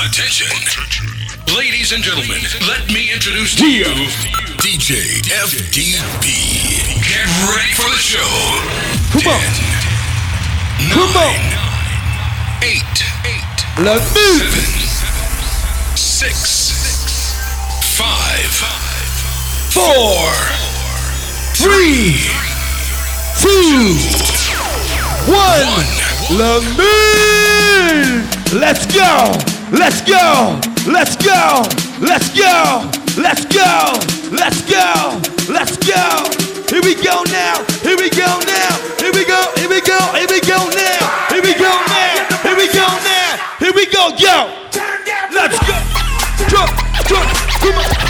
Attention. Attention. Ladies and gentlemen, let me introduce to you DJ FDB. Get ready for the show. Come on. Nine, Come on. Eight. Eight. Let me. Seven, six. Five. Four. Three. Two. One. One. Let's go. Let's go, let's go, let's go, let's go, let's go, let's go. Here we go now, here we go now, here we go, here we go, here we go now, here we go now, here we go now, here we go, yo. Let's go. Jump, jump, come on.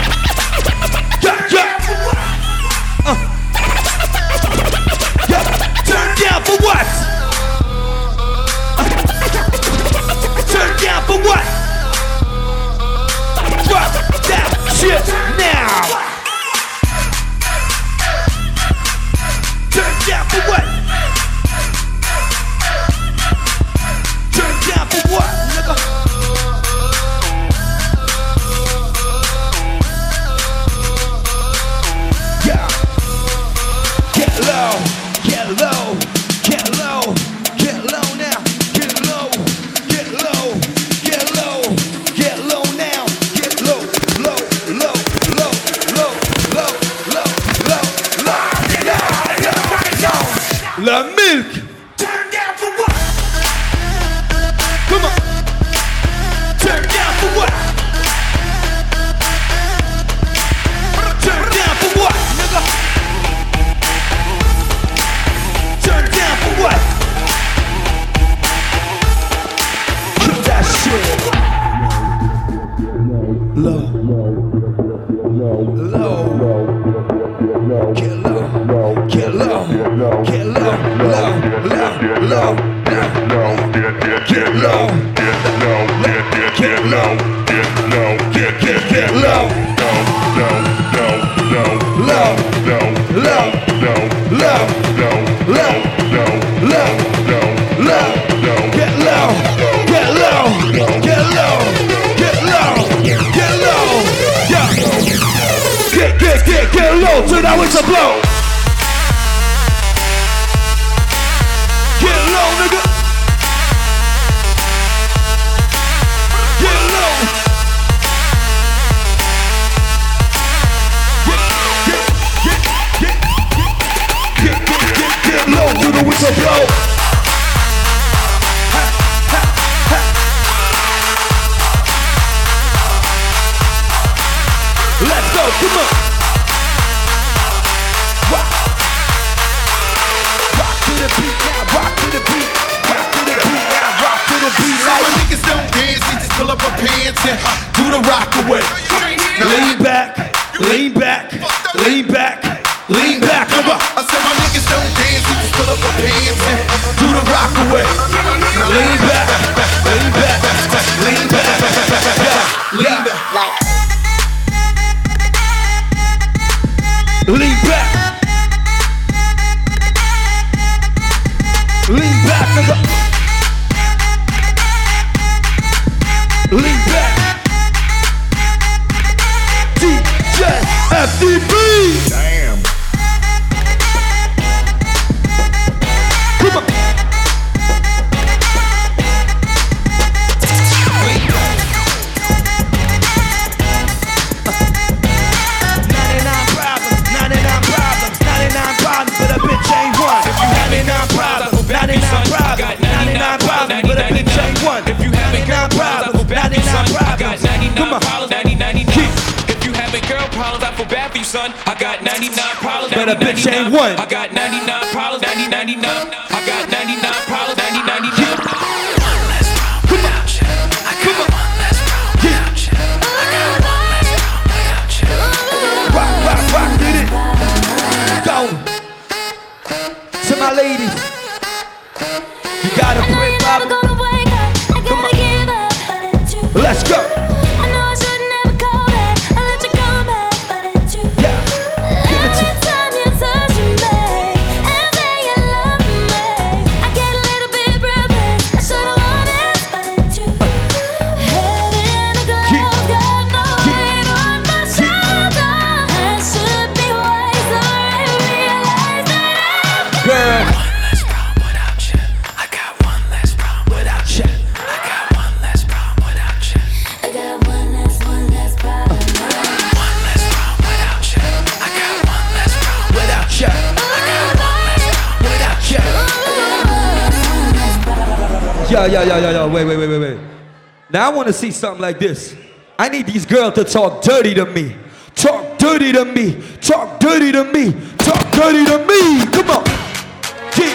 shit now. Turn down for what? Lean back and to see something like this. I need these girls to talk dirty to me. Talk dirty to me. Talk dirty to me. Talk dirty to me. Come on. Yeah.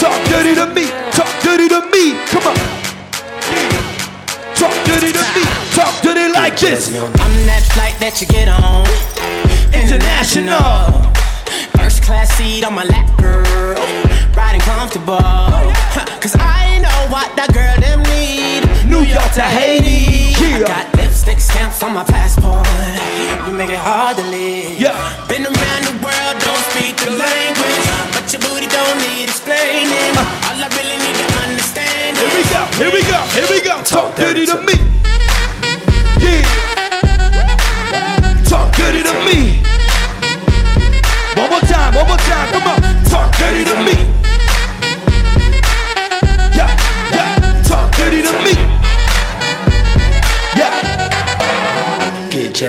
Talk dirty to me. Talk dirty to me. Come on. Talk dirty to me. Talk dirty like this. I'm that flight that you get on. International. First class seat on my lap, girl. Riding comfortable. New to Haiti. I got lipstick stamps on my passport. You make it hard to live. Yeah. Been around the world, don't speak the language. But your booty don't need explaining. All I really need to understand Here we go. Here we go. Here we go. Talk dirty to me. Yeah. Talk dirty to me. One more time. One more time. Come on. Talk dirty to me.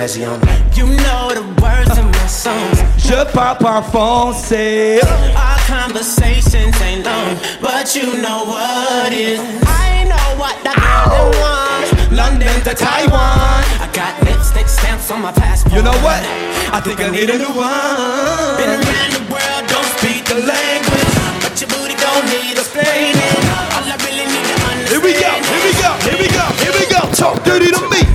Jazzy on me. You know the words of my songs. Je parle pas français. Our conversations ain't long, but you know what is. I know what that girl them want. London to Taiwan. I got lipstick stamps on my passport. You know what? I think I need a new one. Been around the world, don't speak the language, but your booty don't need explaining. All I really need to understand. Here we go. Here we go. Here we go. Here we go. Talk dirty to me.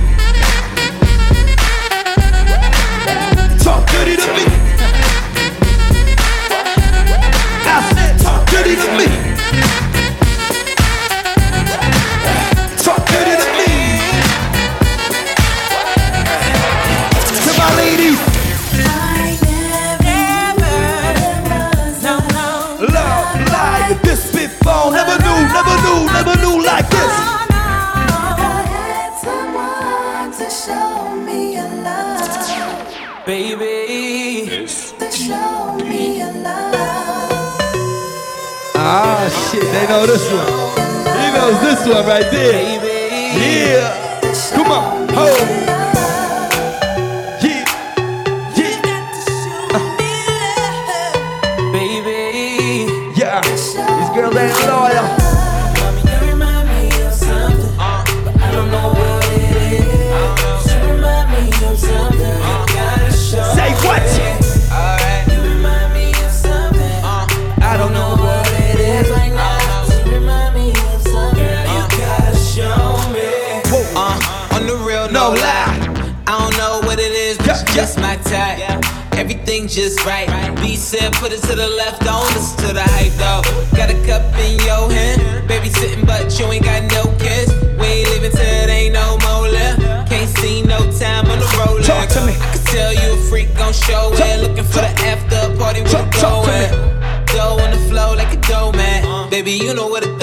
This one. He knows this one right there. baby. Yeah. Baby, you know what to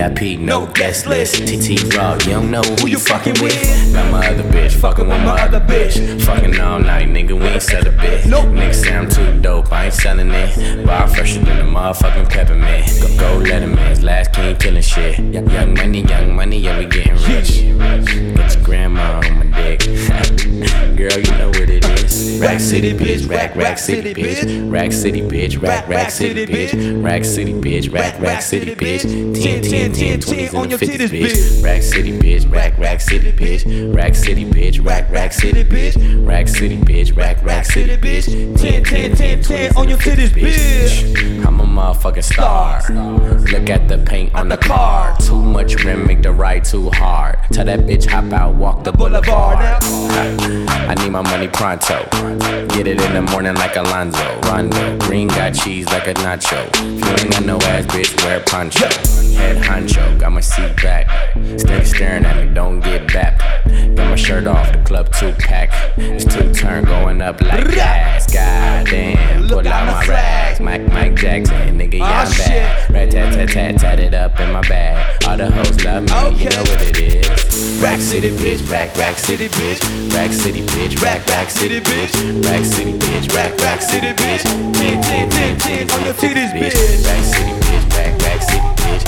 VIP, no guest list. TT Raw, you don't know who you fucking with. Got my other bitch, fucking with my other bitch. Fucking all night, nigga, we ain't sell a bit. Nigga say I'm too dope, I ain't selling it. Bar fresher than the motherfucking peppermint. Go, go let him in, last king killing shit. Young money, young money, yeah, we getting rich. Get your grandma on my dick. Girl, you know what it is. Rack City, bitch. Rack, rack city, bitch. Rack City, bitch. Rack, rack city, bitch. Rack City, bitch. Rack, rack city, bitch. 10, 10, 10, 20s on your titties, bitch. Rack City, bitch. Rack, rack city, bitch. Rack City, bitch. Rack, rack city, bitch. Rack City, bitch. Rack, rack city, bitch. 10, 10, 10, 10 on your titties, bitch. I'm a motherfucking star. Look at the paint on the car. Too much rim, make the ride too hard. Tell that bitch hop out, walk the boulevard. I need my money pronto. Get it in the morning like Alonzo. Rondo. Green got cheese like a nacho. If you ain't got no ass, bitch, wear poncho. Head honcho, got my seat back. Steady staring at me, don't get back. Got my shirt off, the club two pack. It's two turn going up like gas. Goddamn, pull out my rags. Mike, Mike Jackson, nigga, yeah, ah, I'm back. Rat tat tat tat tat it up in my bag. All the hoes love me, you know what it is. Rack City, bitch, rack, rack city, bitch. Rack City, bitch, rack, rack city, bitch. Rack City, bitch, rack, rack city, bitch. 10, 10, 10, 10 on your titties, bitch. Rack City, bitch,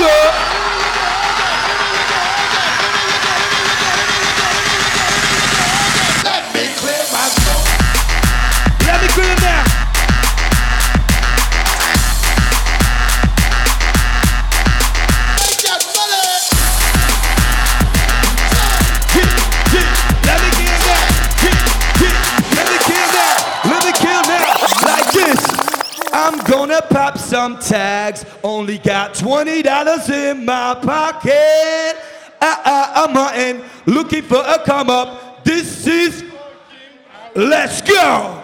Hula! Pop some tags. Only got twenty dollars in my pocket. I, I, I'm hunting, looking for a come up. This is. Let's go.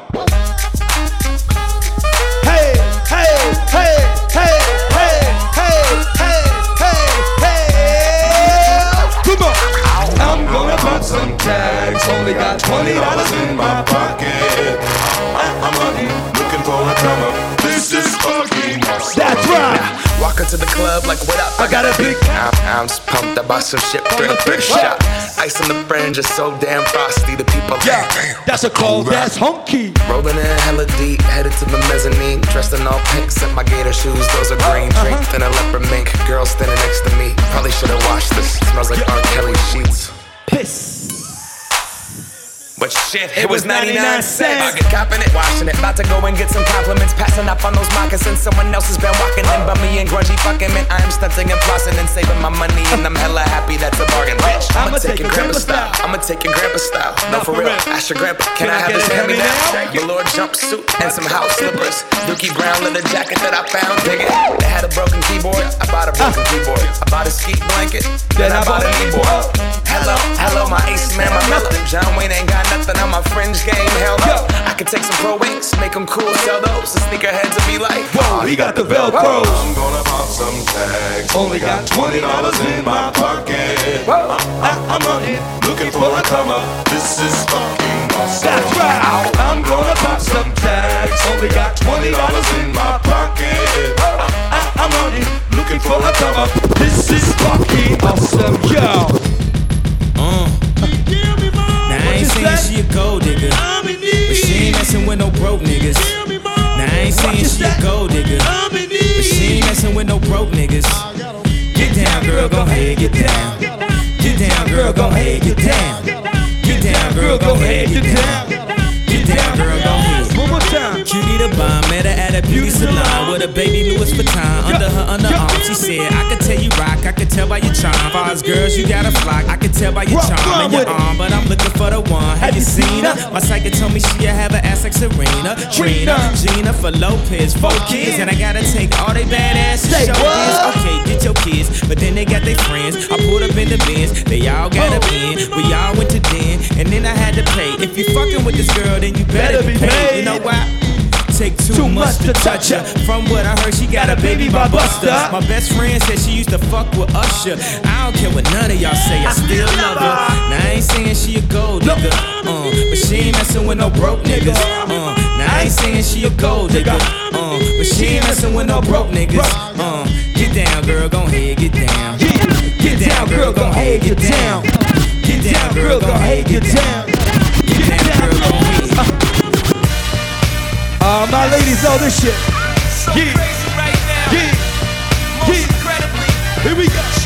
Hey, hey, hey, hey, hey, hey, hey, hey, hey. Come on. I'm gonna pop some tags. Only got twenty dollars in my pocket. Ah, I'm hunting, looking for a come up. That's right. Walk into the club like, what up? I got a big I'm, I'm pumped. I bought some shit for the thrift shop. Ice on the fringe is so damn frosty. The people Yeah, that's a call. That's hunky. Rolling in hella deep, headed to the mezzanine. Dressed in all pink, set my gator shoes, those are green. Uh-huh. Drink thin a leopard mink. Girl standing next to me. Probably should've washed this. Smells like R. Kelly sheets. Piss. But shit, it, was was 99 99 cents. I get copping it, washing it. About to go and get some compliments. Passing up on those moccasins. Someone else has been walking in by me and grungy fucking man. I am stunting and flossing and saving my money. And I'm hella happy that's a bargain, bitch. I'ma, take, your grandpa style. I'ma take your grandpa style. No, for real. Ask your grandpa, can, I have his hand me now? Velour jumpsuit and some house slippers. Dookie brown leather jacket that I found. Dig it. They had a broken keyboard. I bought a broken uh. keyboard. I bought a ski blanket. Then I bought a keyboard. Hello, hello, my ace man, my mellow. John Wayne ain't got nothing on my fringe game. Hell no. I could take some pro wings, make them cool, sell those. The sneakerheads will be like, Whoa, he got the Velcro. I'm gonna pop some tags. Only got twenty dollars in my pocket. I, I'm hunting, Looking for a come up. This is fucking awesome. That's right. I'm gonna pop some tags. Only got twenty dollars in my pocket. I, I'm hunting, looking for a come up. This is fucking awesome, yo. And she a gold digger. I'm in need. But she ain't messing with no broke niggas. Tell me more. Now I ain't saying she that? a gold digger. I'm in need. But she ain't messing with no broke niggas. Get down, girl, go ahead, get down. Get down, girl, go ahead, get down. Get down, girl, go ahead, get down cutie the bomb. Met her at a beauty salon with a baby Louis Vuitton under her underarm. She said, I could tell you rock, I could tell by your charm. Fars girls, you got a flock. I could tell by your charm and your arm, but I'm looking for the one. Have you seen her? My psychic told me she have an ass like Serena, Trina, Gina for Lopez, four kids, and I gotta take all they badass show this. Okay, get your kids, but then they got their friends. I pulled up in the bins, they all got a bin. We all went to den, and then I had to pay. If you fucking with this girl, then you better, better be paid. paid. You know why? take too, too much, much to touch her. From what I heard, she got a baby by Buster. My best friend said she used to fuck with Usher. I don't care what none of y'all say, I still love her. Now I ain't saying she a gold digger, uh, but she ain't messing with no broke niggas. Uh, now I ain't saying she a gold digger, uh, but she ain't messing with no broke niggas. Uh, get down, girl, gon' head, get down. Get down, girl, gon' head, get down. Get down, girl, gon' head, get down. Get down, girl, gon' head. Uh, my ladies know this shit. So yeah. Right yeah. yeah. Here we go.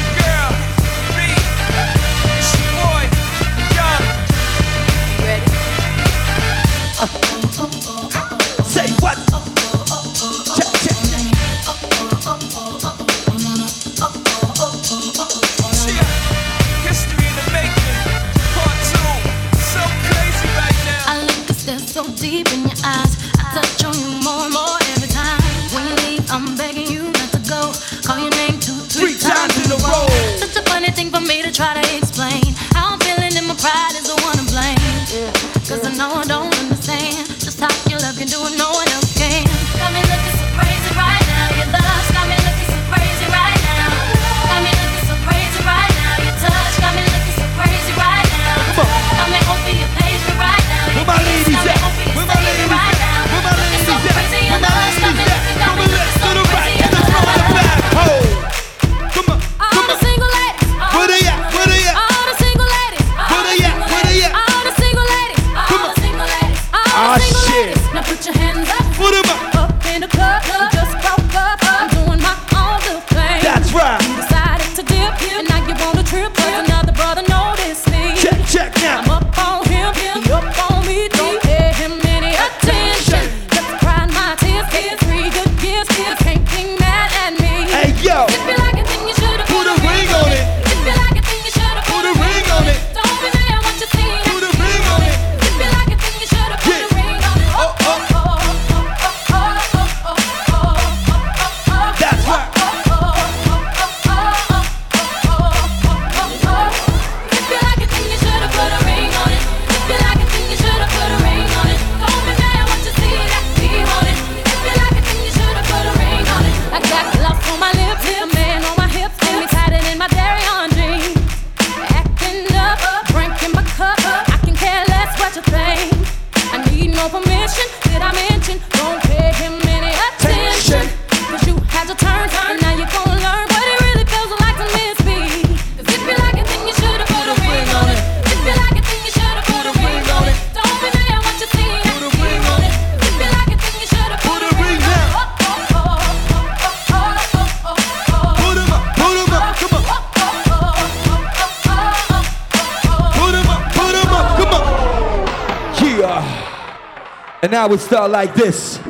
now it start like this.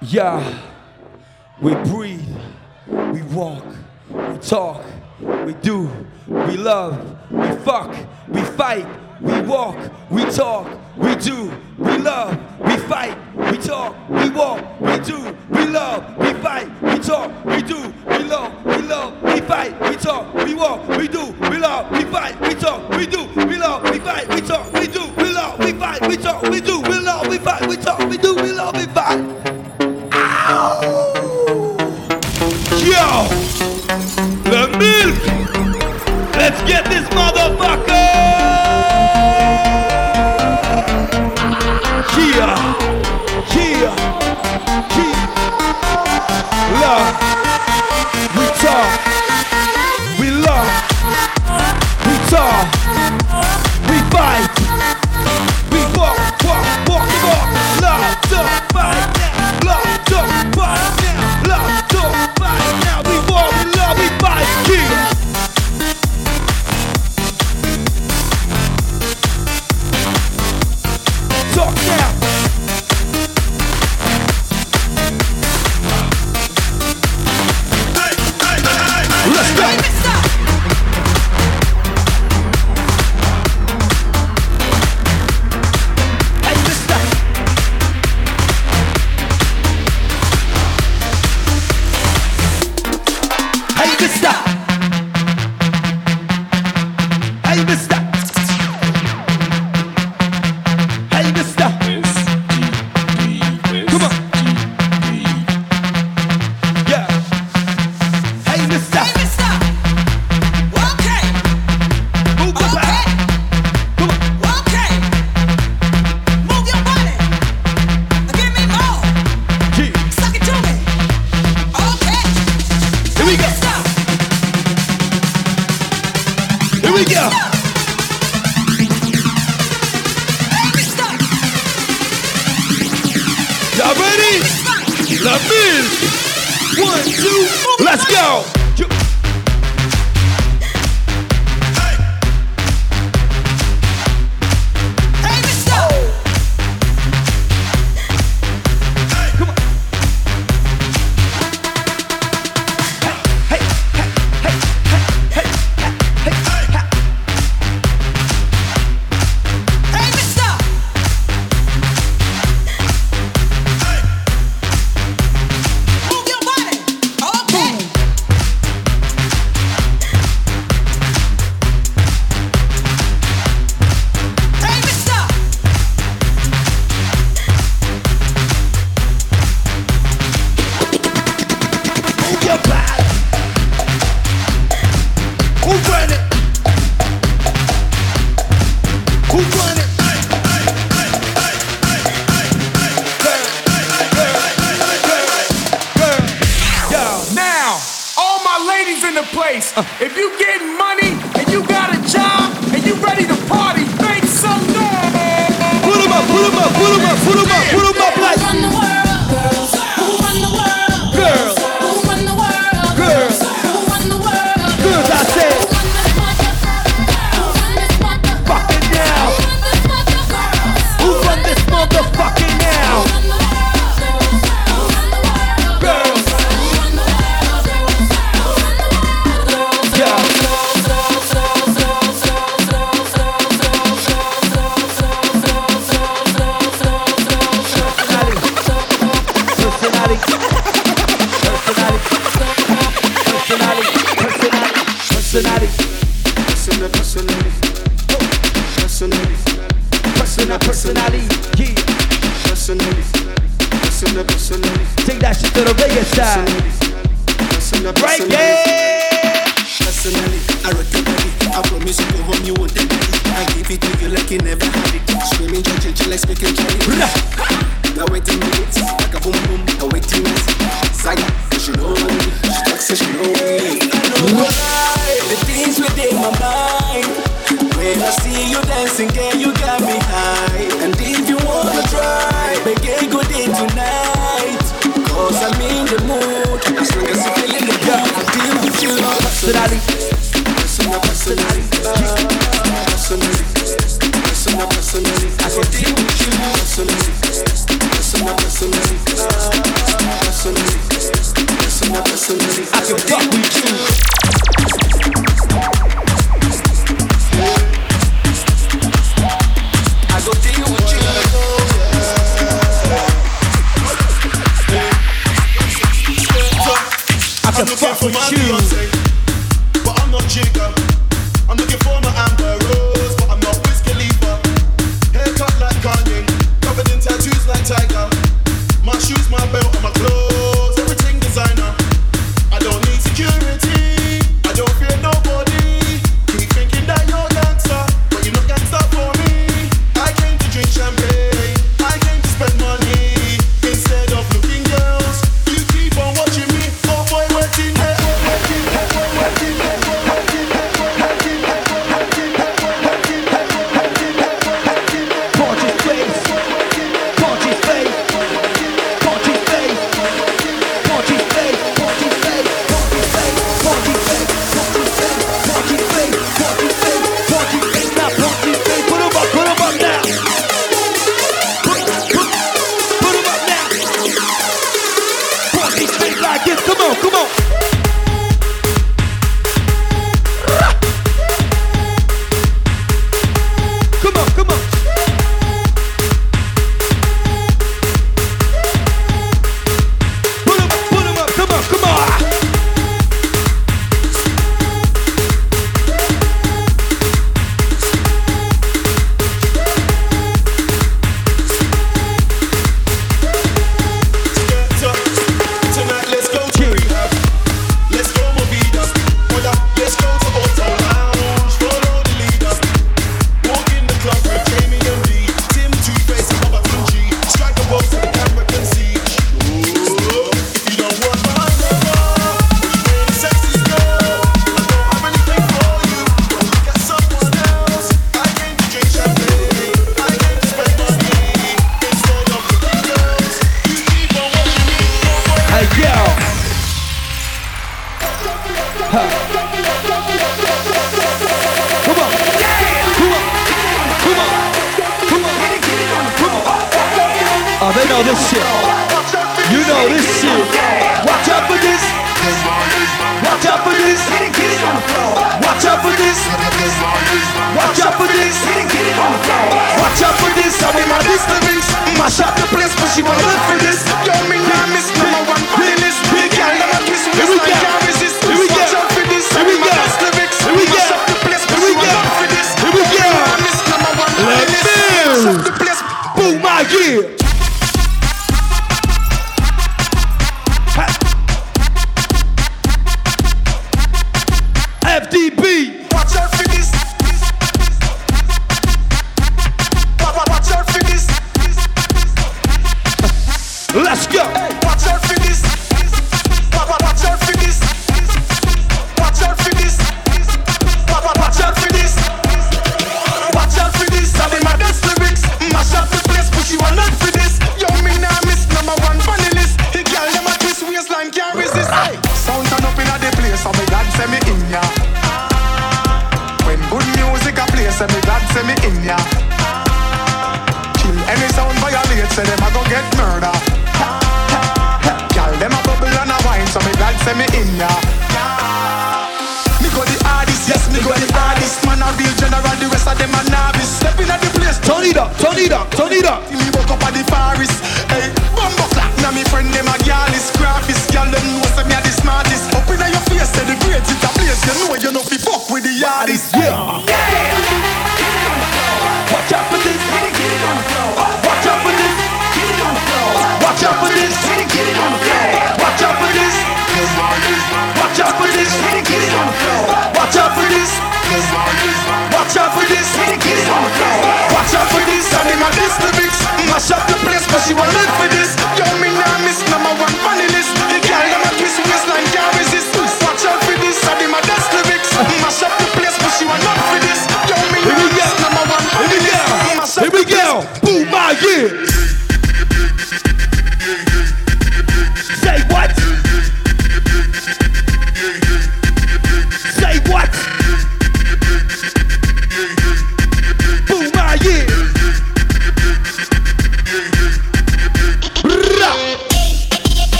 Yeah.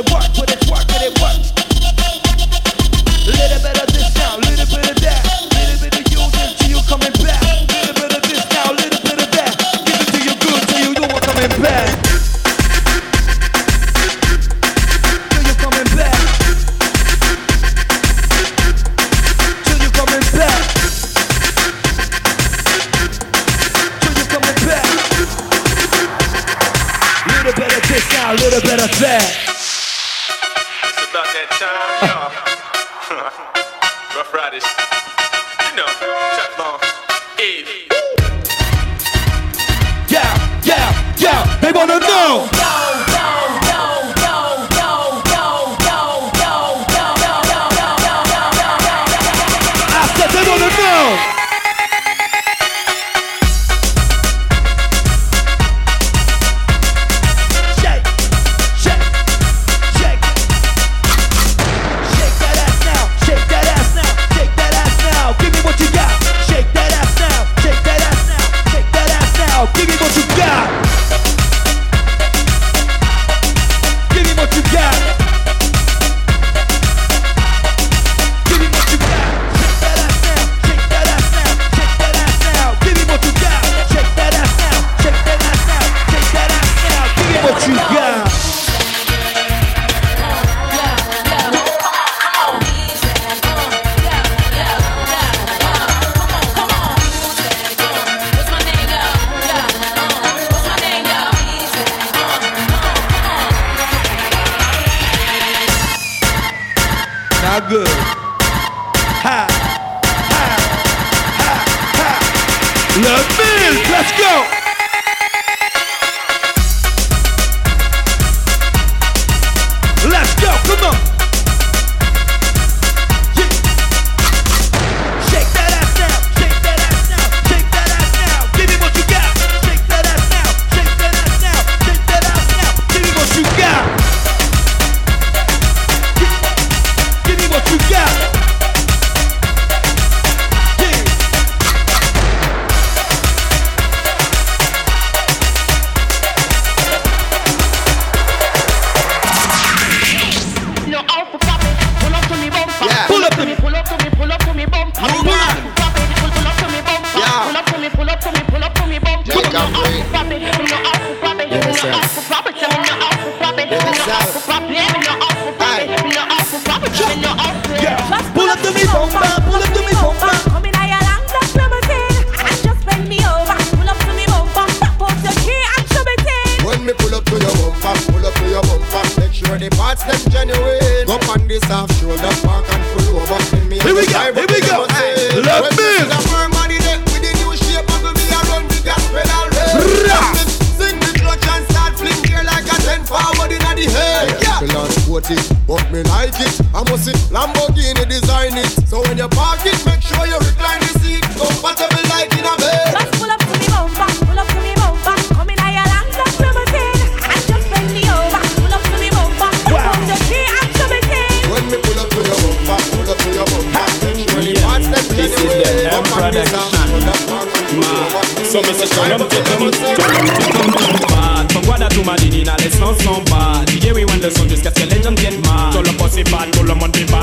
it work, put it work. So me say shut up, take them, take them, take them. Bad. From Guadalajara, let's not some bad. DJ we want the sun, jusqu'à ce que les gens viennent mal Tout le boss est bad, tout le monde est bad.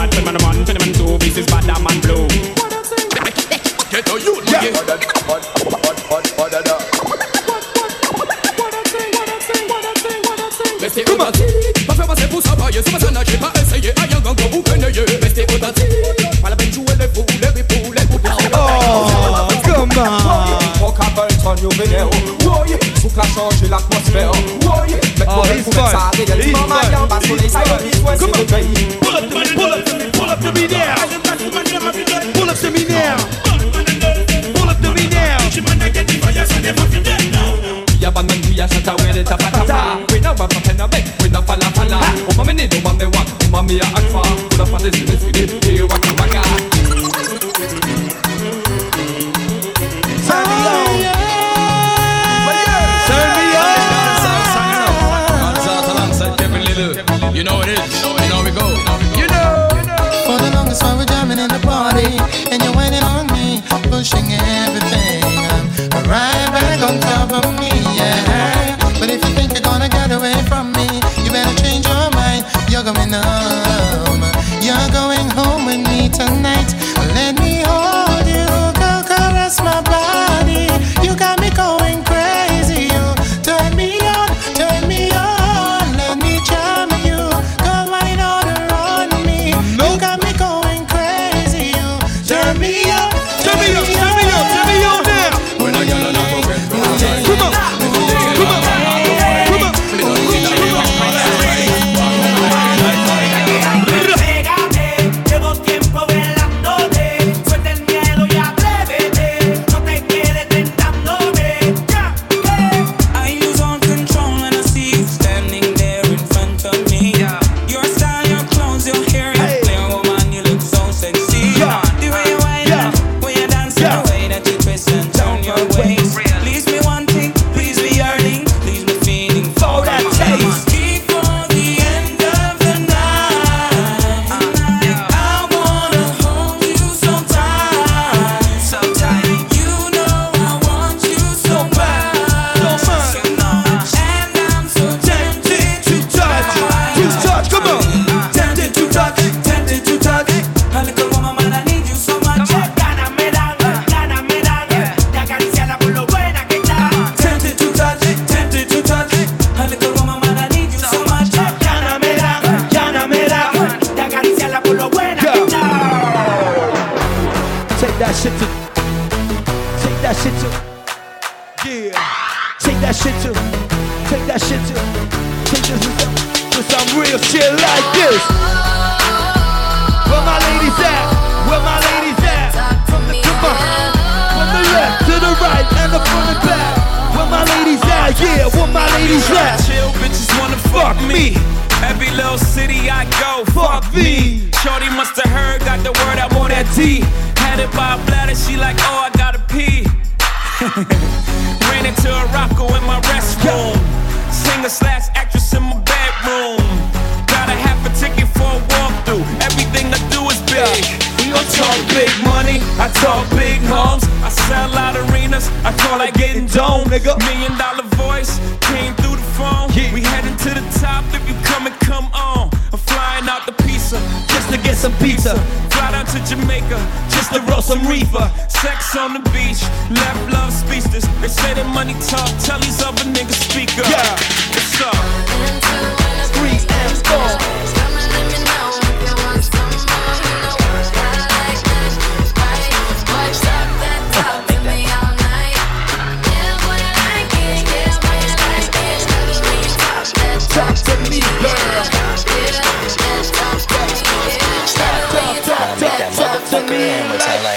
I got this West Come on, I talk big money, I talk big homes. I sell out arenas, I call it getting dome, nigga. Million dollar voice came through the phone. Yeah. We heading to the top if you come and come on. I'm flying out the pizza just to get some pizza. Fly down to Jamaica just to roll some reefer. Sex on the beach, left love speechless. They say that money talk, tell these other niggas speak up. Yeah, what's up? Three M's gone. To me, girl. Gotta make that motherfucker hammer time like. Go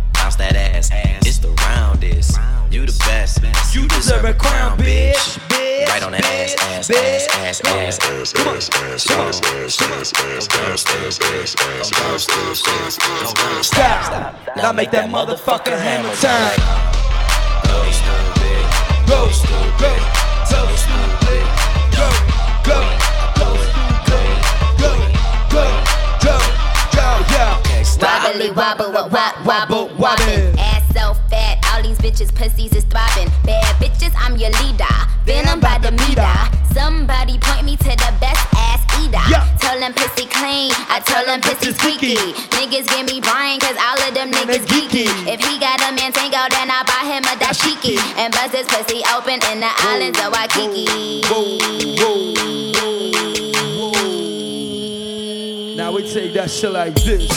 Bounce that ass, it's the roundest. You the best, you deserve a crown, bitch. Right on that ass, ass, ass, ass, ass, ass, ass, ass, ass, ass, ass, ass, ass, ass, ass, ass, ass, ass, ass, ass. Stop. Now make that motherfucker hammer time. Go stupid, go, stupid. Wobble, wobble, wobble, Wobble, wobble. wobble. Ass so fat, all these bitches pussies is throbbing. Bad bitches, I'm your leader. Venom by the meter. Somebody point me to the best ass eater. Yeah. Tell them pussy clean, I tell them pussy squeaky. Niggas give me Brian, cause all of them niggas geeky. If he got a man tango, then I buy him a dashiki. And bust his pussy open in the islands of Waikiki. Now we take that shit like this.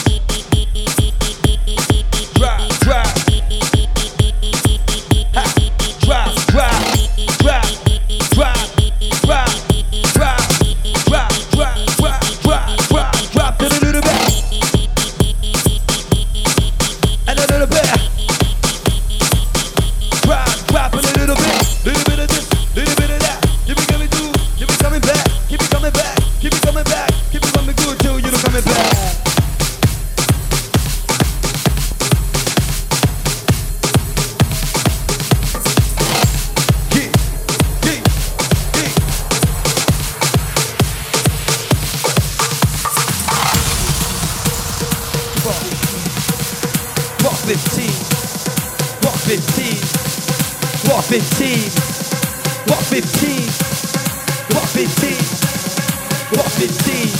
15, walk 15, walk 15, walk 15,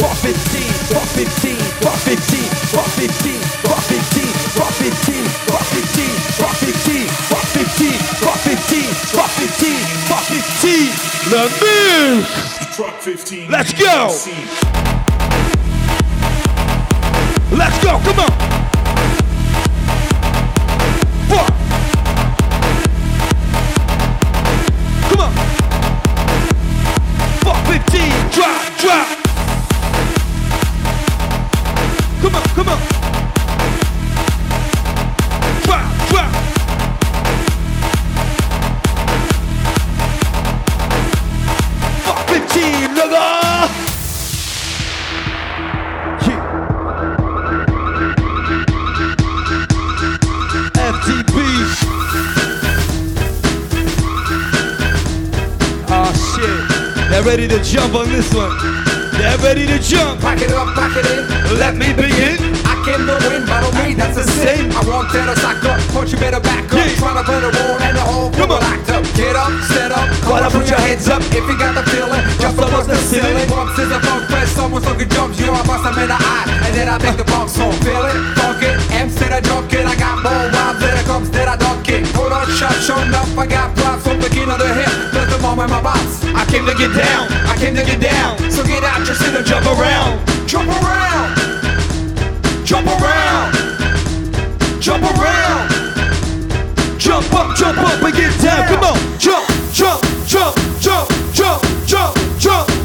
walk 15, walk 15, walk 15, walk 15, walk 15, walk 15, walk 15, walk 15, walk 15, walk 15, walk 15, walk 15. The milk. Truck 15. Let's go. Let's go. Come on. Four. Ready to jump on this one. They're ready to jump. Pack it up, pack it in. Let me begin. I came to win, battle me, that's a sin. I want that to sack up, but you better back up. try to put a wall and the whole Come on. locked up. Get up, stand up, Come on, put your hands up. If you got the feeling, just above the ceiling. Bumps is a funk fest, someone's looking jumps. You are bust them in the eye, and then I make the bumps home. Feel it, funk it, M said I drunk it. I got more rhymes than it comes that I dunk it. Hold on, shot, show enough. I got props from the king of the hip. But the moment my boss. I came to get down. I came to get down. So get out just seat and jump around. Jump around jump around, jump around, jump up, jump up and get down. Come on, jump, jump, jump, jump, jump, jump, jump.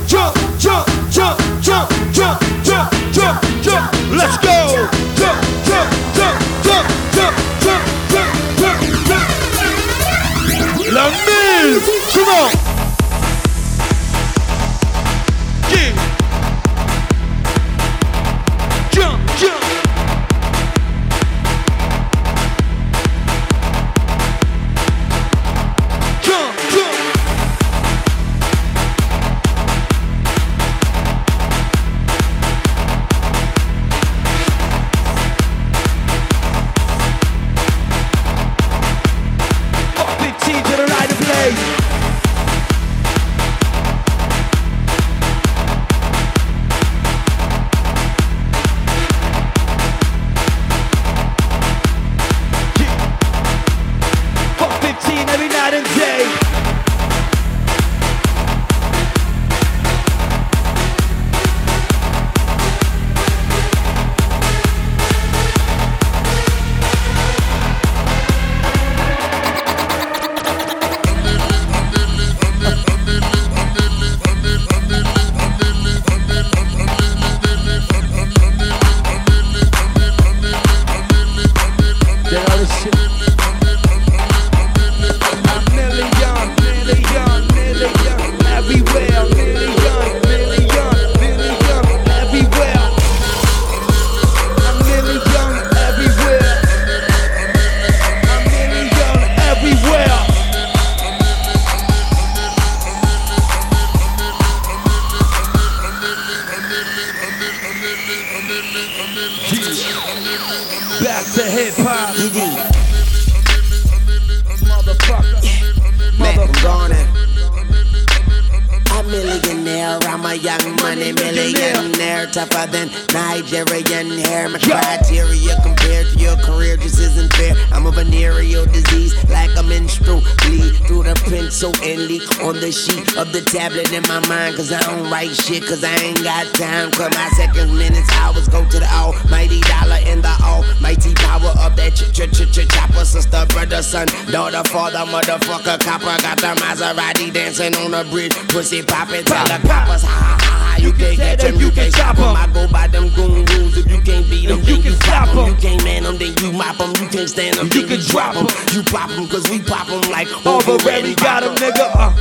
Bleed through the pencil and leak on the sheet of the tablet in my mind. Cause I don't write shit, cause I ain't got time. Cause my seconds, minutes, hours go to the almighty dollar in the almighty power of that ch ch ch ch chopper. Sister, brother, son, daughter, father, motherfucker, copper. Got the Maserati dancing on the bridge, pussy popping, tell the coppers, ha ha ha. ha, You can't catch them, you can't chop them. I go by them goon rules. If you can't beat them, then you flop them. You can't man them, then you mop them. You can't stand them, you can drop them. You pop them, cause we pop them like Already got him, nigga. Uh.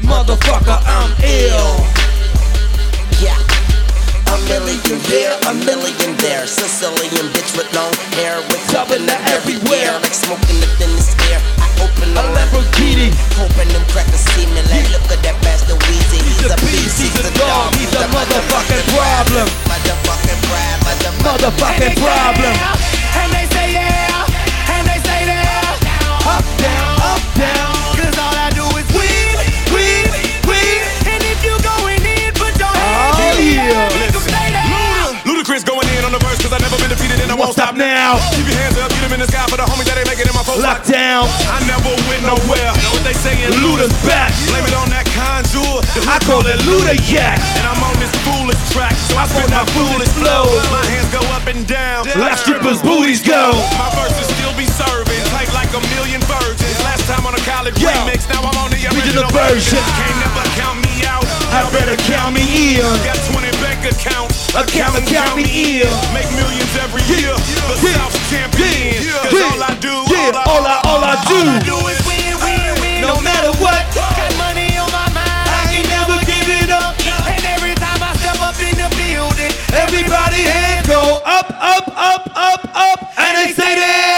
Motherfucker, I'm ill. Yeah. A million here, a million there. Sicilian bitch with long hair, with the everywhere. Like smoking the thinnest air. I open a Lamborghini. Hoping them crackers see me like, look at that bastard Weezy. He's a beast, he's a dog, He's a motherfucking problem. Motherfucking pride, Motherfucking problem. And they Up, down, up, down. Cause all I do is win, win, win. And if you going in, put your hands Oh, in the air. yeah. Make 'em say that. Ludacris going in on the verse cause I never been defeated and I won't stop now. Keep your hands up, get them in the sky for the homies that ain't making it in my folks. Lock down. I never went nowhere. Know what they saying? Luda's back. Blame it on that conjure. I call it Luda Yak. And I'm on this foolish track, so I spit my foolish flow. My hands go up and down. Let strippers' booties go. My verses still be serving, tight like a million virgins. Last time on a college Yo. remix, now I'm on the Original original, version. Can't never count me out. I better count me in. Got 20 bank accounts. Account me, count me in. Make millions every year. The South's champion. Cause yeah, all I do, yeah, all I, all I do. do is win, win, win. No matter what. Got money on my mind. I ain't never give it up. And every time I step up in the building, Everybody hands go up, up, up, up, up, and they stay there,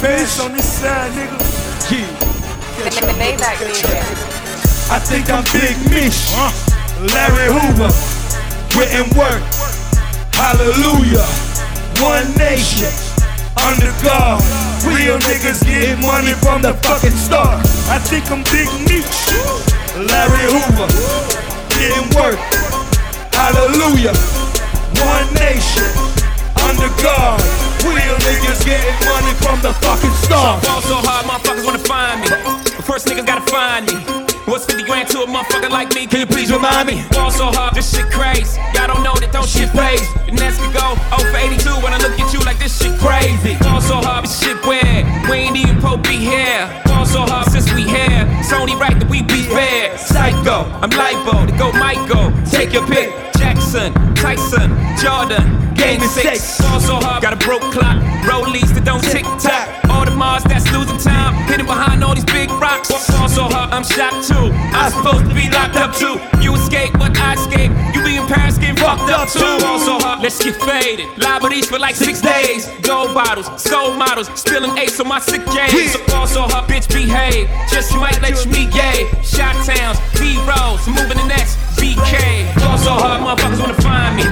blowing money face on this side, nigga. Yeah. Maybach. I think I'm Big Mish, uh. Larry Hoover, getting work. Hallelujah. One nation, under God. Real niggas get money from the fucking start. I think I'm Big Mish, Larry Hoover, getting work. Hallelujah. One nation, under God. Real niggas getting money from the fucking start. Ball so hard, motherfuckers wanna find me. First niggas gotta find me. What's 50 grand to a motherfucker like me? Can you please remind me? Fall so hard, this shit crazy. Y'all don't know that those shit pays. And as we go, 0 for 82 when I look at you like this shit crazy. Fall so hard, this shit weird. We ain't even Pope be here. Fall so hard since we here. It's only right that we be fair. Psycho, I'm libo to go Michael. Take your pick. Jackson, Tyson, Jordan, game is six. Fall so hard, got a broke clock. Rollies that don't tick tock. All the Mars that's losing time. Hitting behind all these big rocks. Fall so hard, I'm shocked too. I'm supposed to be locked up too. You escape, but I escape. You be in Paris getting fucked up too. Fall so hard, let's get faded. Liberties for like six days. Gold bottles, soul models, spilling ace on my sick days. So fall so hard, bitch, behave. Just might let you meet gay. Shot towns, B rolls, moving the next BK. Fall so hard, motherfuckers wanna find me.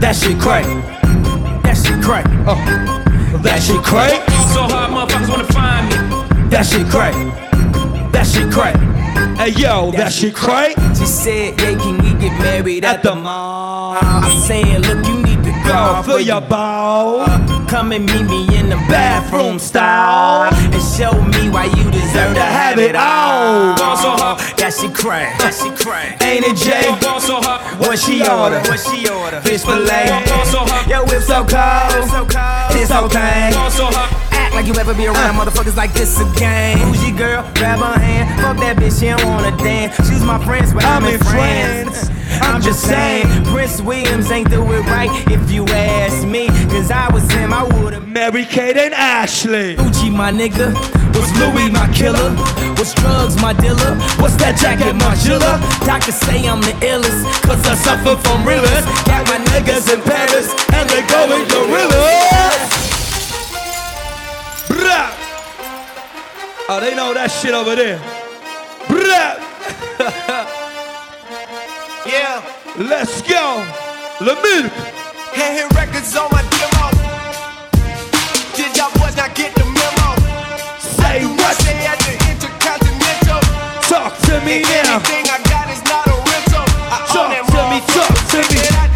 That shit crack. That shit crack. Oh, that shit crack. Fall so hard, motherfuckers wanna find me. That shit crack. That shit crack. Hey yo, that shit crack. She said, yeah, can we get married at the mall? I said, look, you need to go for your ball. Uh, come and meet me in the bathroom stall and show me why you deserve to have it all. Fall so hard, That she crack, that she crack. Ain't it Jay? fall so hard. What she order? What she order? Fish fillet. Fall so hard. Yo, whip so cold. So cold. This whole thing. So hard. Like you ever be around uh. motherfuckers like this again. Your girl? Grab her hand. Fuck that bitch, she don't wanna dance. She's my friends, but I'm, I'm in France. I'm just saying, Prince Williams ain't do it right if you ask me. Cause I was him, I would've Mary Kate and Ashley. Gucci, my nigga. Was Louis my killer? Was drugs my dealer? What's that jacket, my chiller? Doctors say I'm the illest, cause I suffer from rivers. Got my niggas in Paris, and they going gorillas. Brah. Oh, they know that shit over there. Brah. Yeah. Let's go. Le Milk. Hand hit records on my demo. Did y'all boys not get the memo? Say what? stay at the Intercontinental. Talk to me now. Anything I got is not a rental. I Talk to me, talk to me.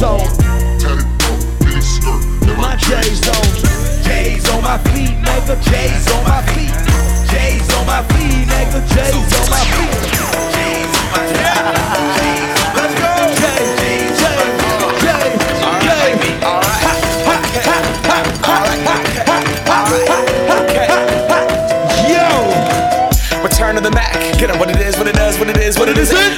My shades on. Tatted up, mini skirt, and My J's on. J's on my feet, nigga. J's on my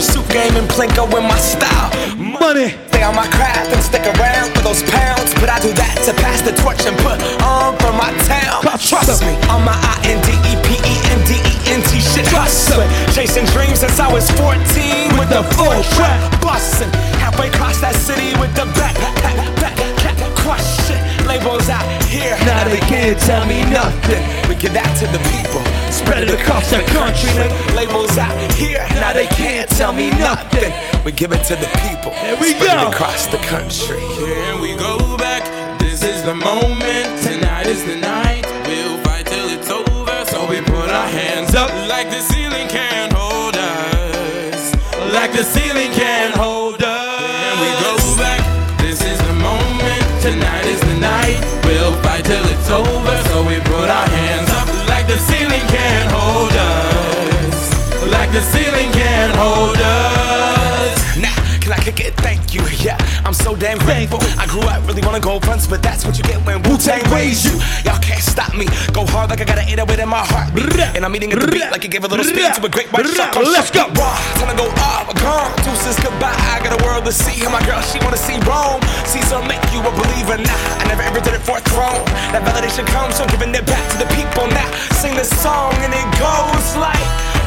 pursuit game and Plinko in my style. Money. Stay on my craft and stick around for those pounds. But I do that to pass the torch and put on for my town. Trust me, on my I N D E P E N D E N T shit hustling. Chasing dreams since I was 14 with the full trap busting. Halfway across that city with the back, back, back, back, crush shit. Labels out here. Now they can't tell me nothing. We give that to the people. Spread it across the country. Labels out here. Now they can't tell me nothing. We give it to the people. Here we Spread go. it across the country. Can we go back? This is the moment. Tonight is the night. We'll fight till it's over. So we put our hands up like the ceiling can't hold us. Like the ceiling can't hold us. Can we go back? This is the moment. Tonight is the night. We'll fight till it's over. So we put our hands up like the ceiling can't hold us. Like the ceiling can't hold us. Thank you. Yeah, I'm so damn grateful. I grew up really wanna go fronts, but that's what you get when Wu Tang raised you. Y'all can't stop me. Go hard like I got an 808 in my heart. And I'm eating at the beat like it gave a little speed to a great white shark. Let's go. Raw, time to go up, gone. Deuces goodbye. I got a world to see. And my girl, she wanna see Rome. Caesar make you a believer. Nah, I never ever did it for a throne. That validation comes from giving it back to the people. Now, sing this song and it goes like.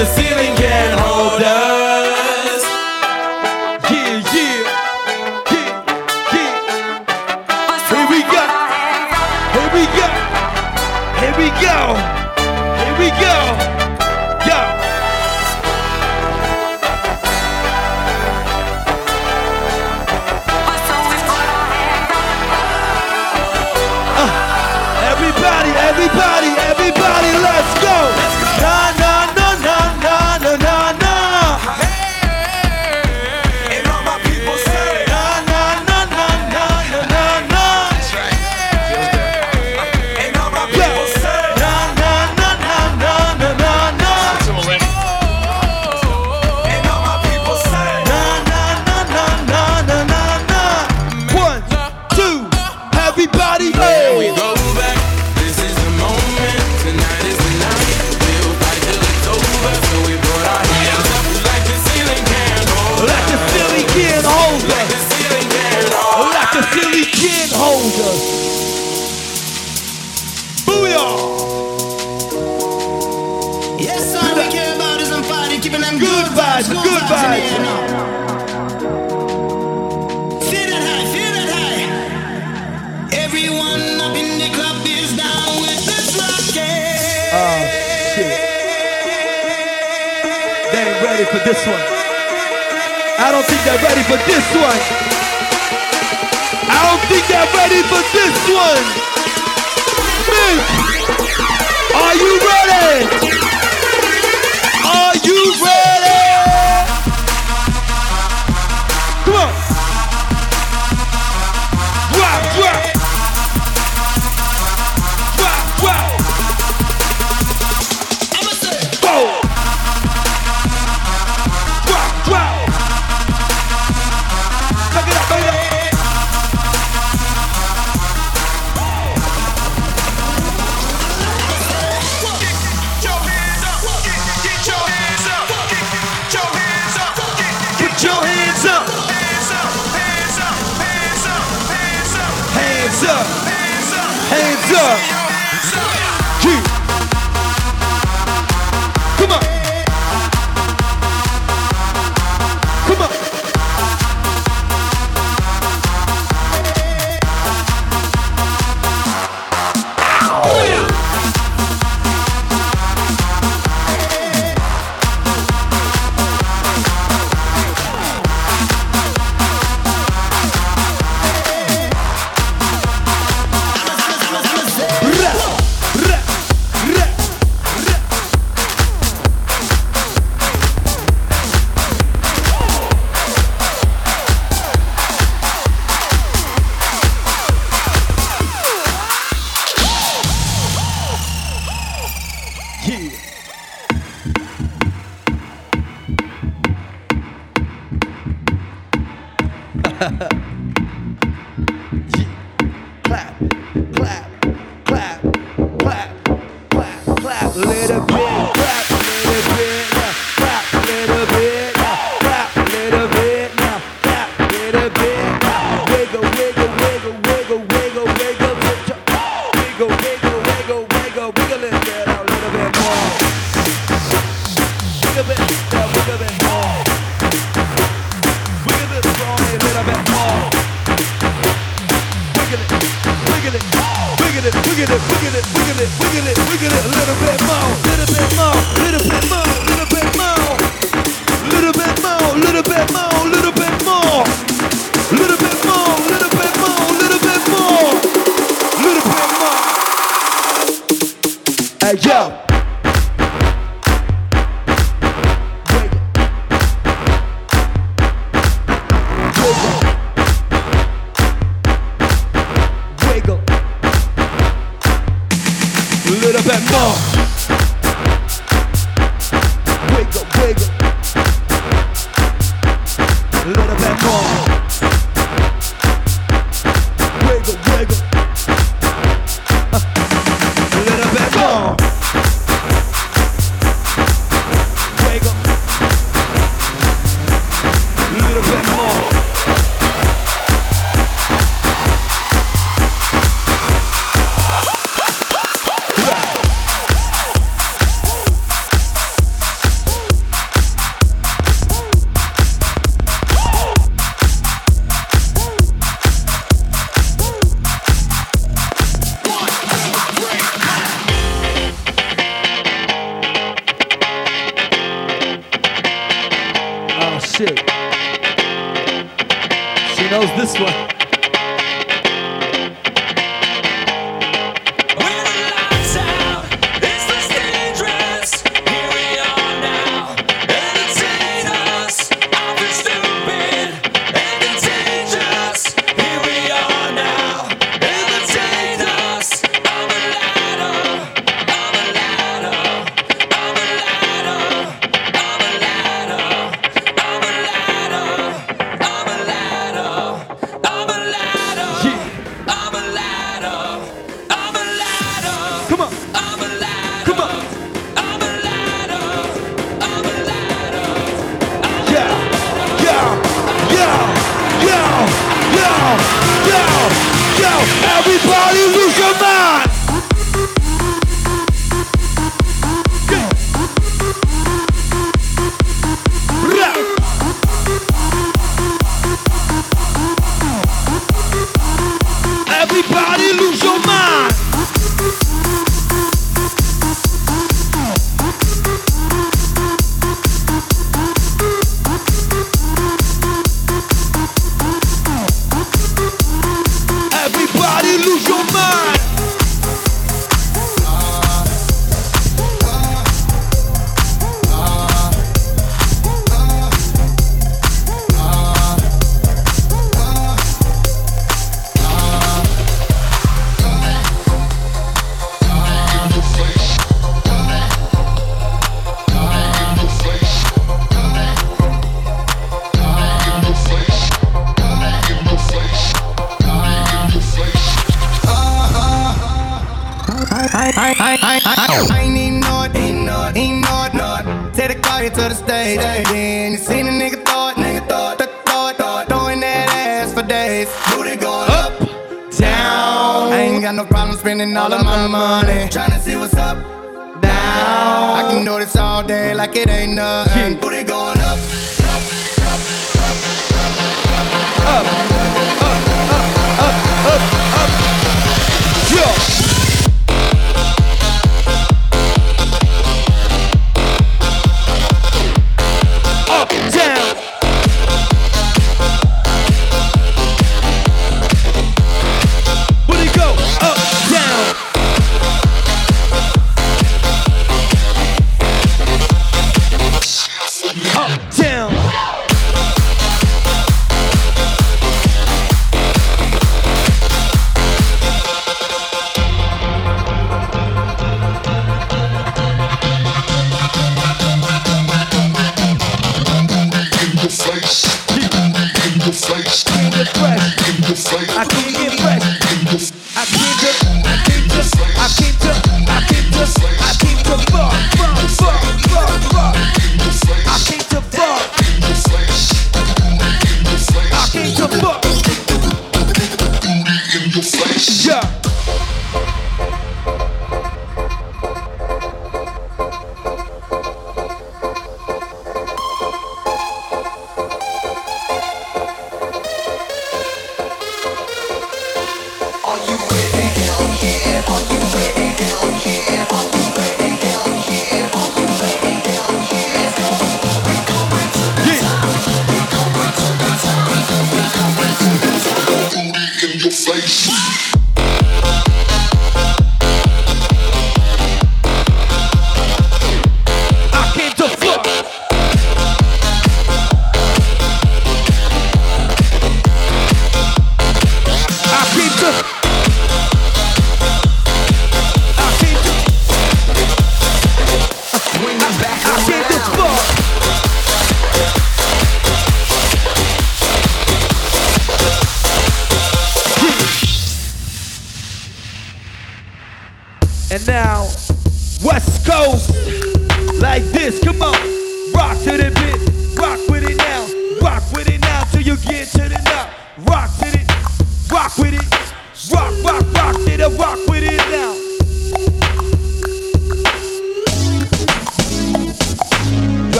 the ceiling for this one. I don't think they're ready for this one. I don't think they're ready for this one. Miss, are you ready? Are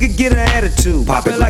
nigga get an attitude. Pop it like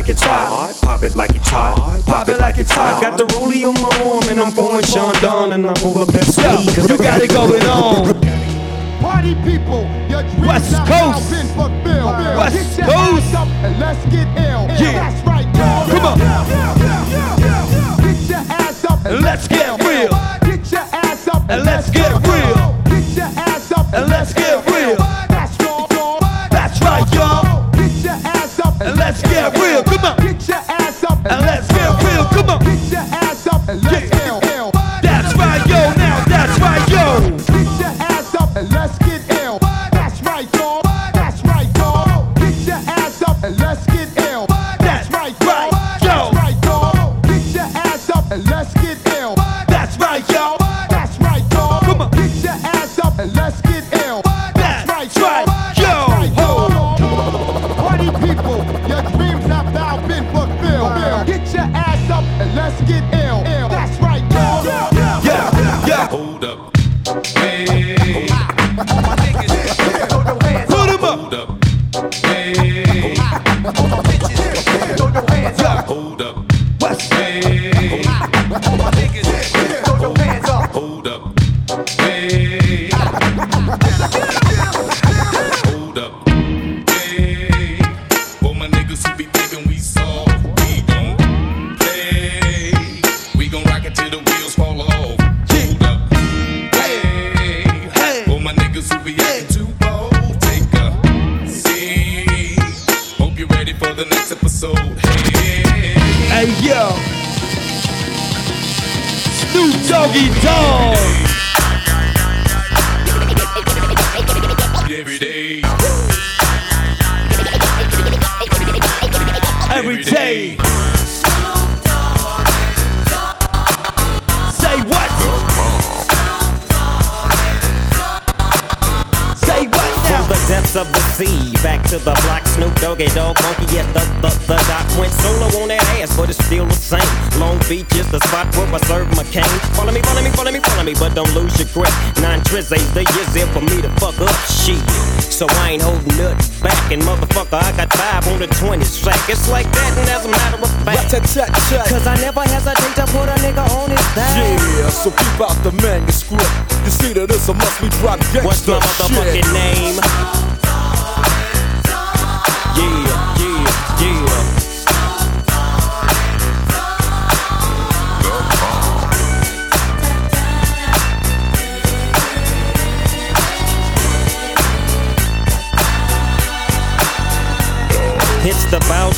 the spot where I serve my cane. Follow me, follow me, follow me, follow me, but don't lose your grip. Nine trips ain't the years there for me to fuck up shit. So I ain't holding nothing back, and motherfucker, I got five on the 20 sack. It's like that, and as a matter of fact, cause I never hesitate to put a nigga on his back. Yeah, so keep out the manuscript. You see that it's a must be drop gangsta What's my motherfucking shit. name?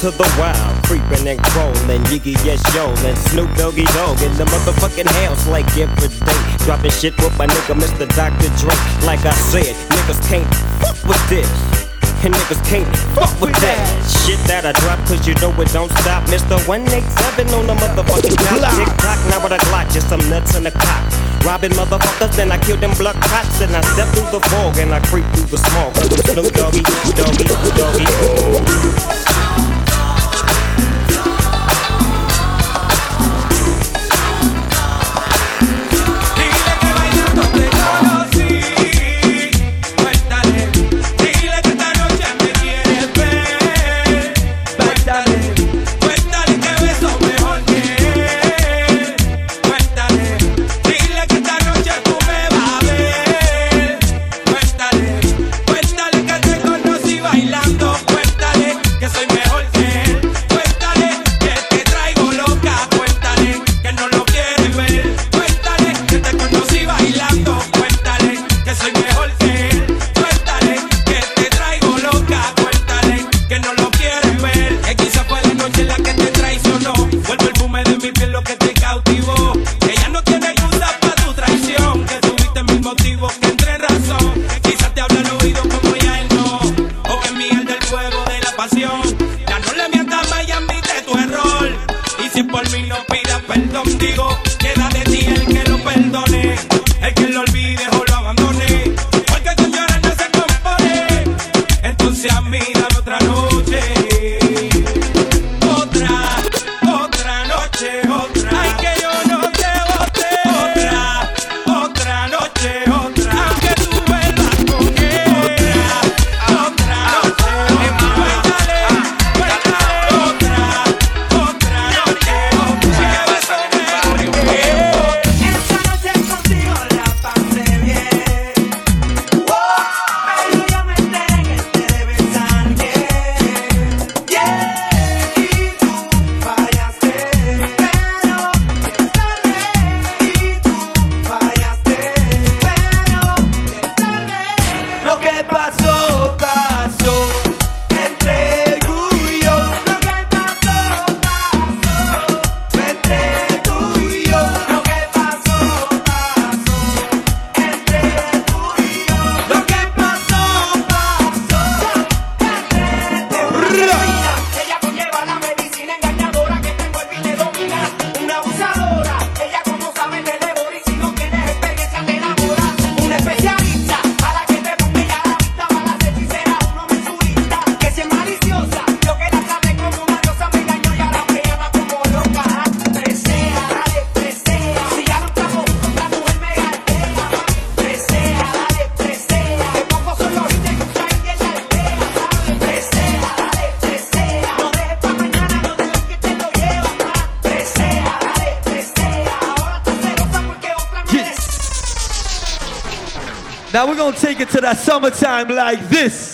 to the wild, creeping and crawling, Yiggy yes yo, and Snoop Doggy Dogg in the motherfucking house like every day. Dropping shit with my nigga Mr. Dr. Dre. Like I said, niggas can't fuck with this. And niggas can't fuck with that. Shit that I drop, cause you know it don't stop. Mr. 187 on the motherfucking clock. Tick tock, now with a Glock, just some nuts in the clock. Robbing motherfuckers, then I kill them blood cops. Then I step through the fog and I creep through the smog. Snoop Doggy, Doggy, Doggy. it to that summertime like this.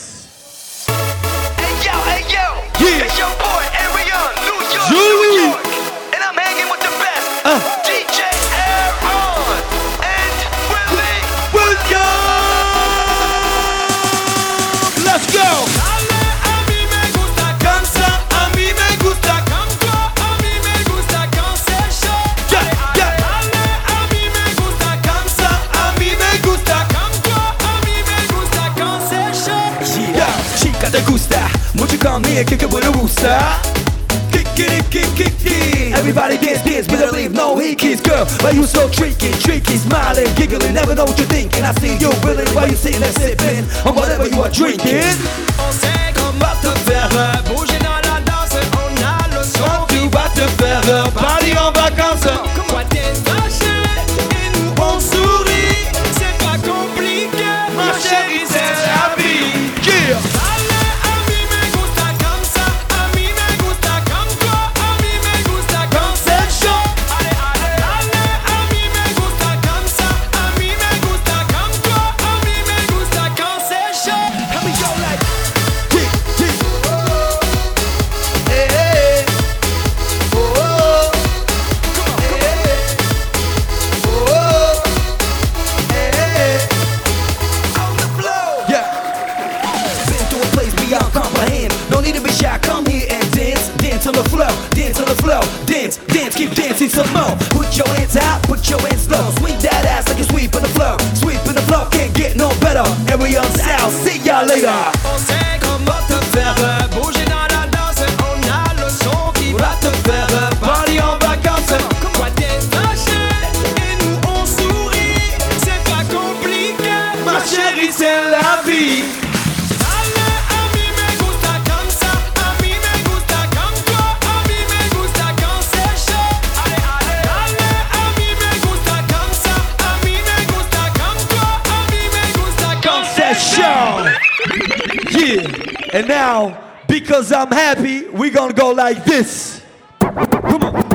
And now, because I'm happy, we're gonna go like this. Come on.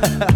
ha ha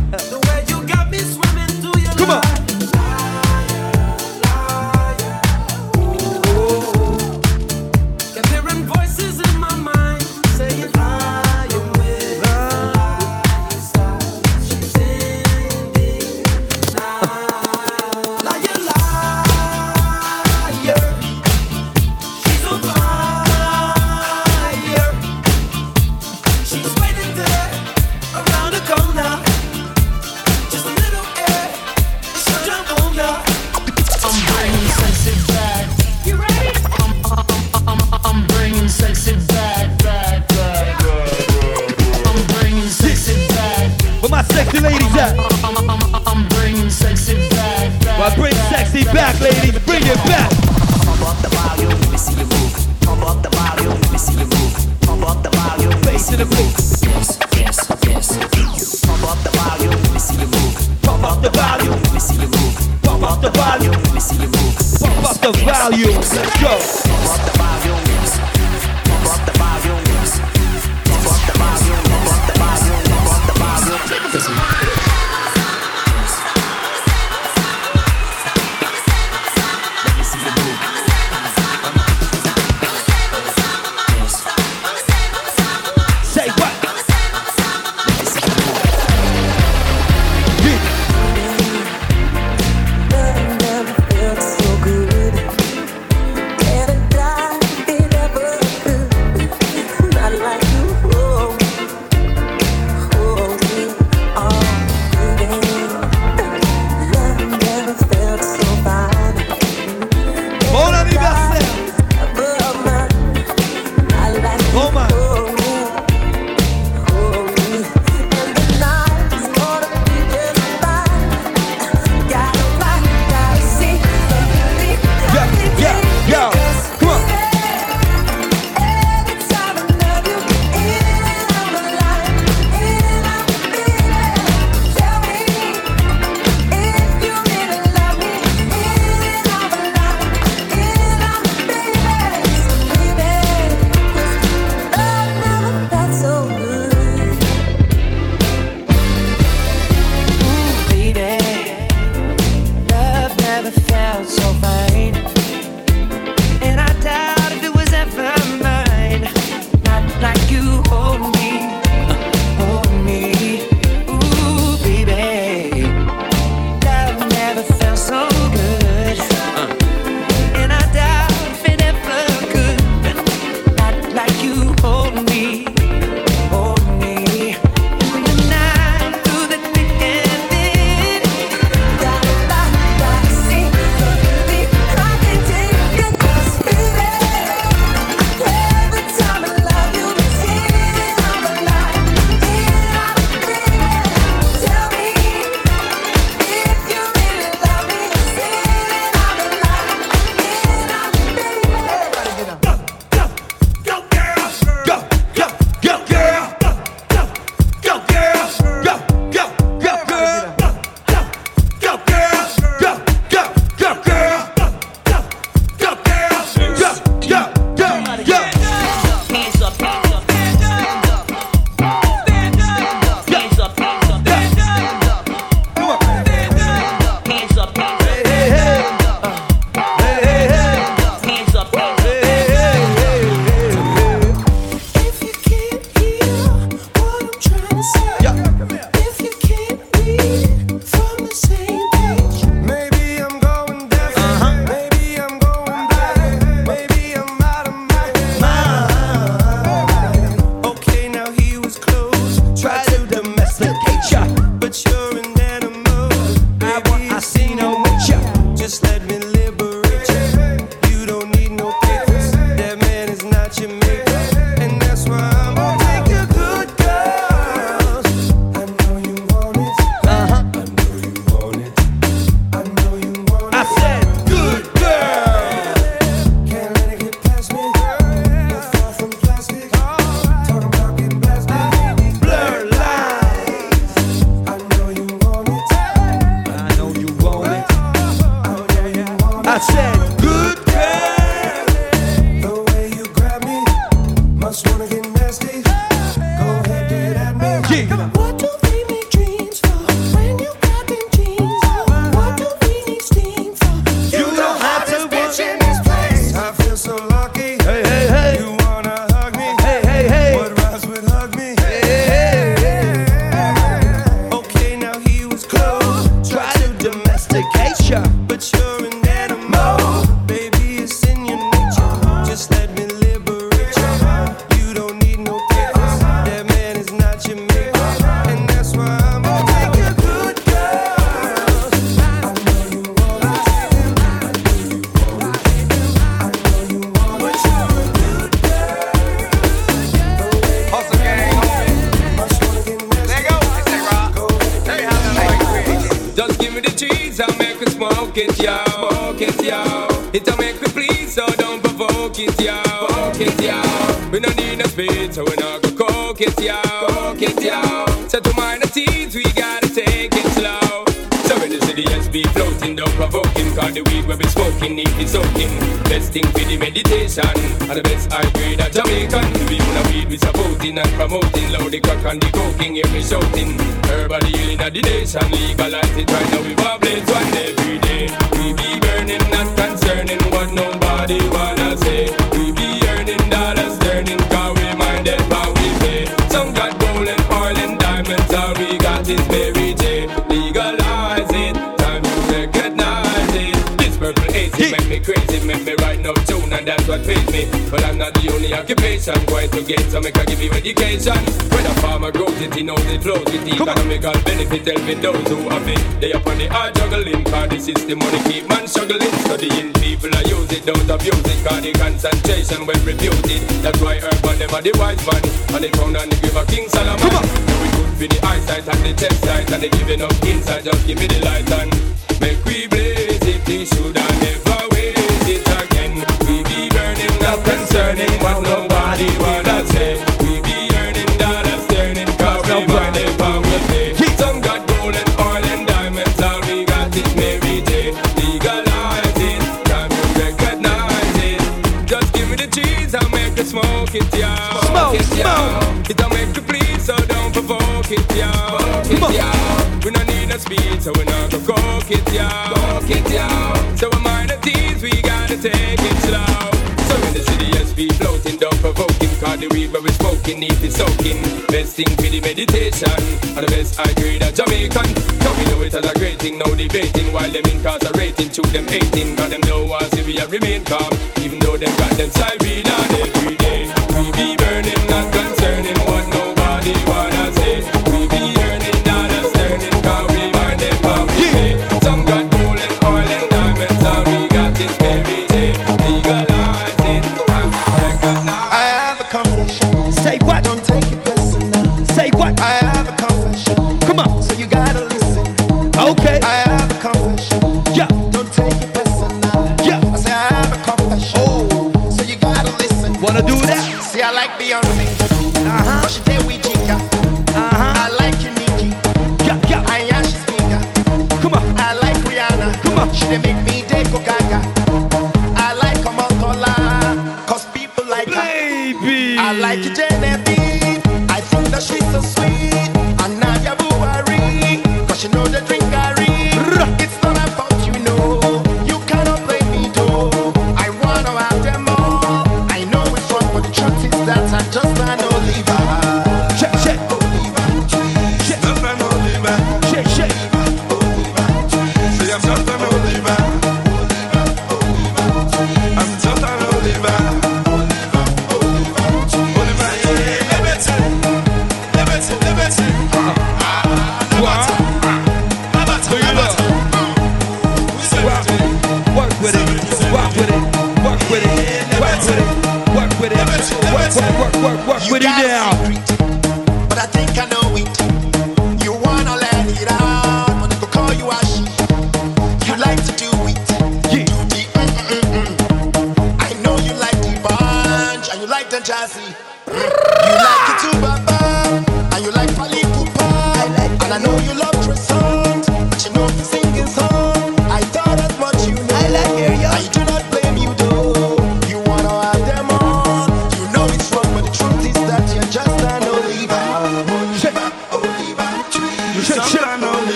It don't make you please, so don't provoke it, yo. It, yo. We don't need no speed, so we're not gonna coke it, yo. It, yo. So we're minor teens, we gotta take it slow. So in the city, yes, we floating, don't provoke him. Cause the weed where we smoking, need to soaking. Best thing for the meditation. And the best I grade at Jamaican. Now we know it as a great thing, no debating. While them incarcerating, to them hating. Cause them know us if we remain calm. Even though them got them side, on not them.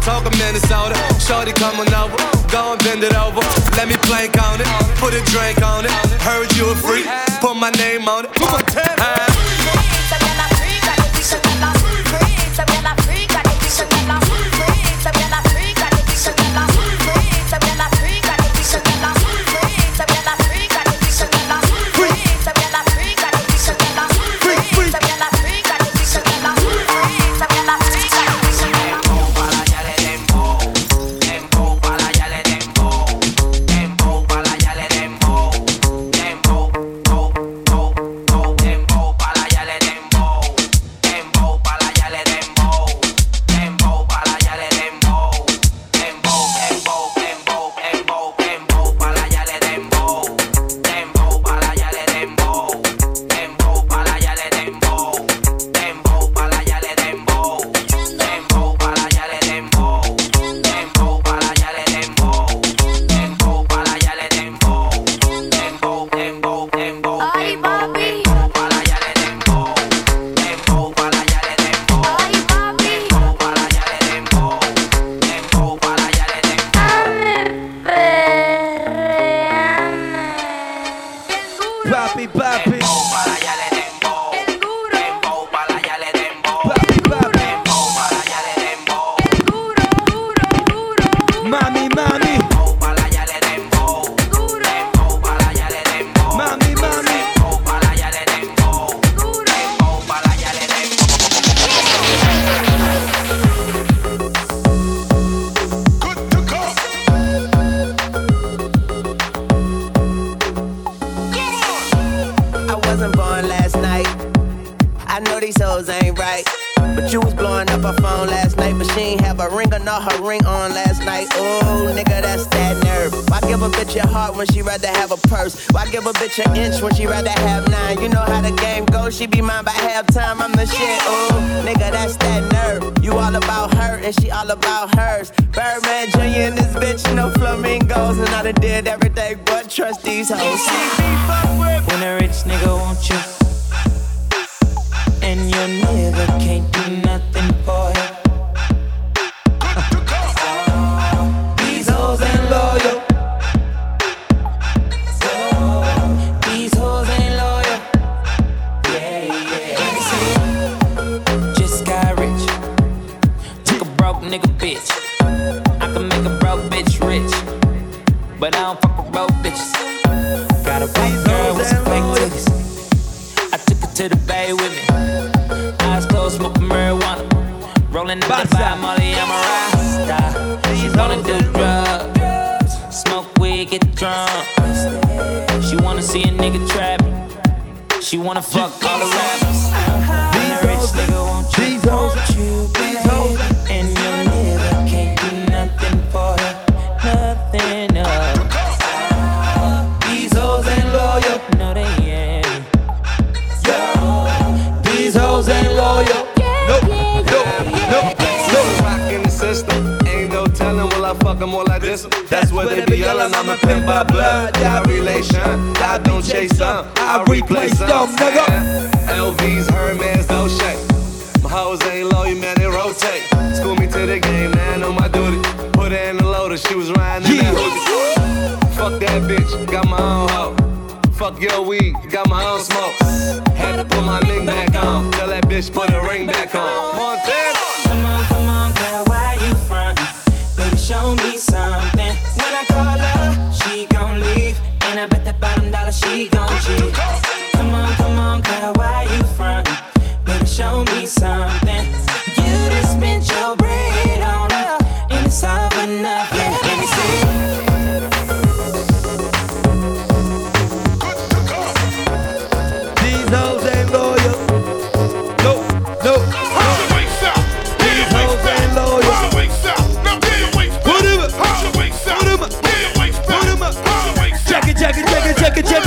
talk of Minnesota. Shorty coming over, go and bend it over. Let me plank on it, put a drink on it. Heard you a freak, put my name on it. Montana. Them, I replace them, nigga. LVs, Hermes, no shake. My hoes ain't low, you man, they rotate. School me to the game, man, on my duty. Put her in the loader, she was riding in that hoodie. Fuck that bitch, got my own hoe. Fuck your weed, got my own smoke. Had to put my link back on. Tell that bitch put her ring back on. Montana. Come on, come on, girl, why you frontin'? Baby, show me something. When I call her, I bet that bottom dollar she gon' cheat. Come on, come on, girl, why you frontin'? Baby, show me something. You just spent your bread on her, and it's all for nothing.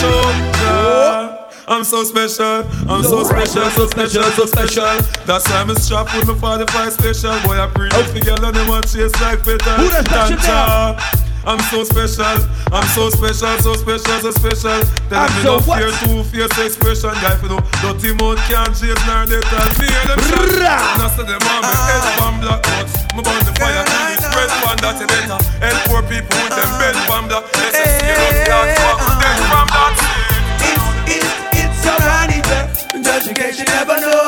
coming up off the show. Yeah. I'm so special, I'm so special, so special, so special. That's why I'm strapped with my 45 special. Boy, I breathe up the girl and they want chase like better. Who that special? I'm so special, I'm so special, so special, so special. Tell me so no fear, two fierce expression. Guy, for no dirty mouth can't chase nor they tell me hear them shot. And I say them on me head from black nuts. Me burn the fire till the spread one that you better. Help poor people with them bed from black. Let's see you can't fuck You never know.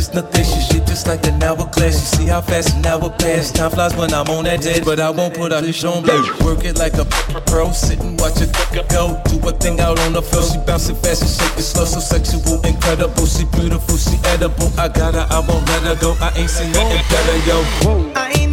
it's nothing. She shit just like an hourglass. You see how fast an hour pass. Time flies when I'm on that dead, but I won't put out this on blade. Work it like a pro, sit and watch it go. Do a thing out on the floor. She bouncing fast and shaking slow, so sexual, incredible. She beautiful, she edible. I got her, I won't let her go. I ain't seen nothing better, yo. I ain't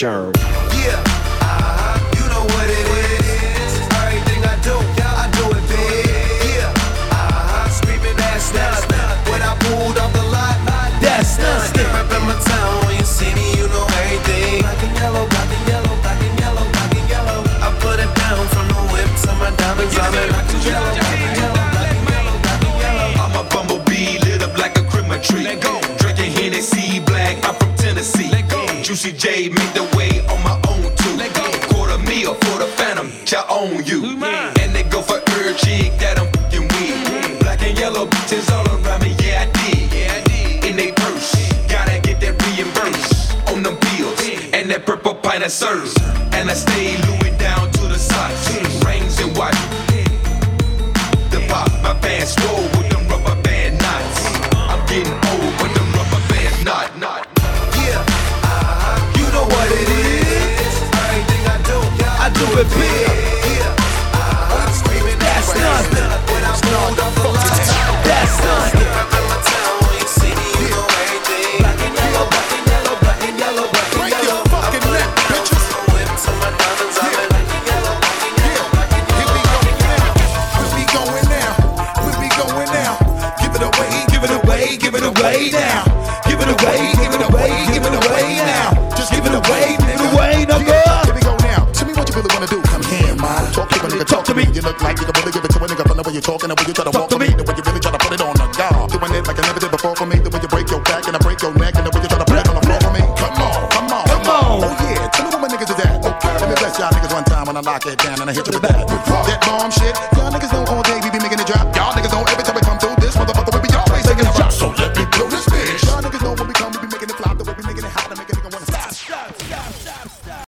germ. Yeah.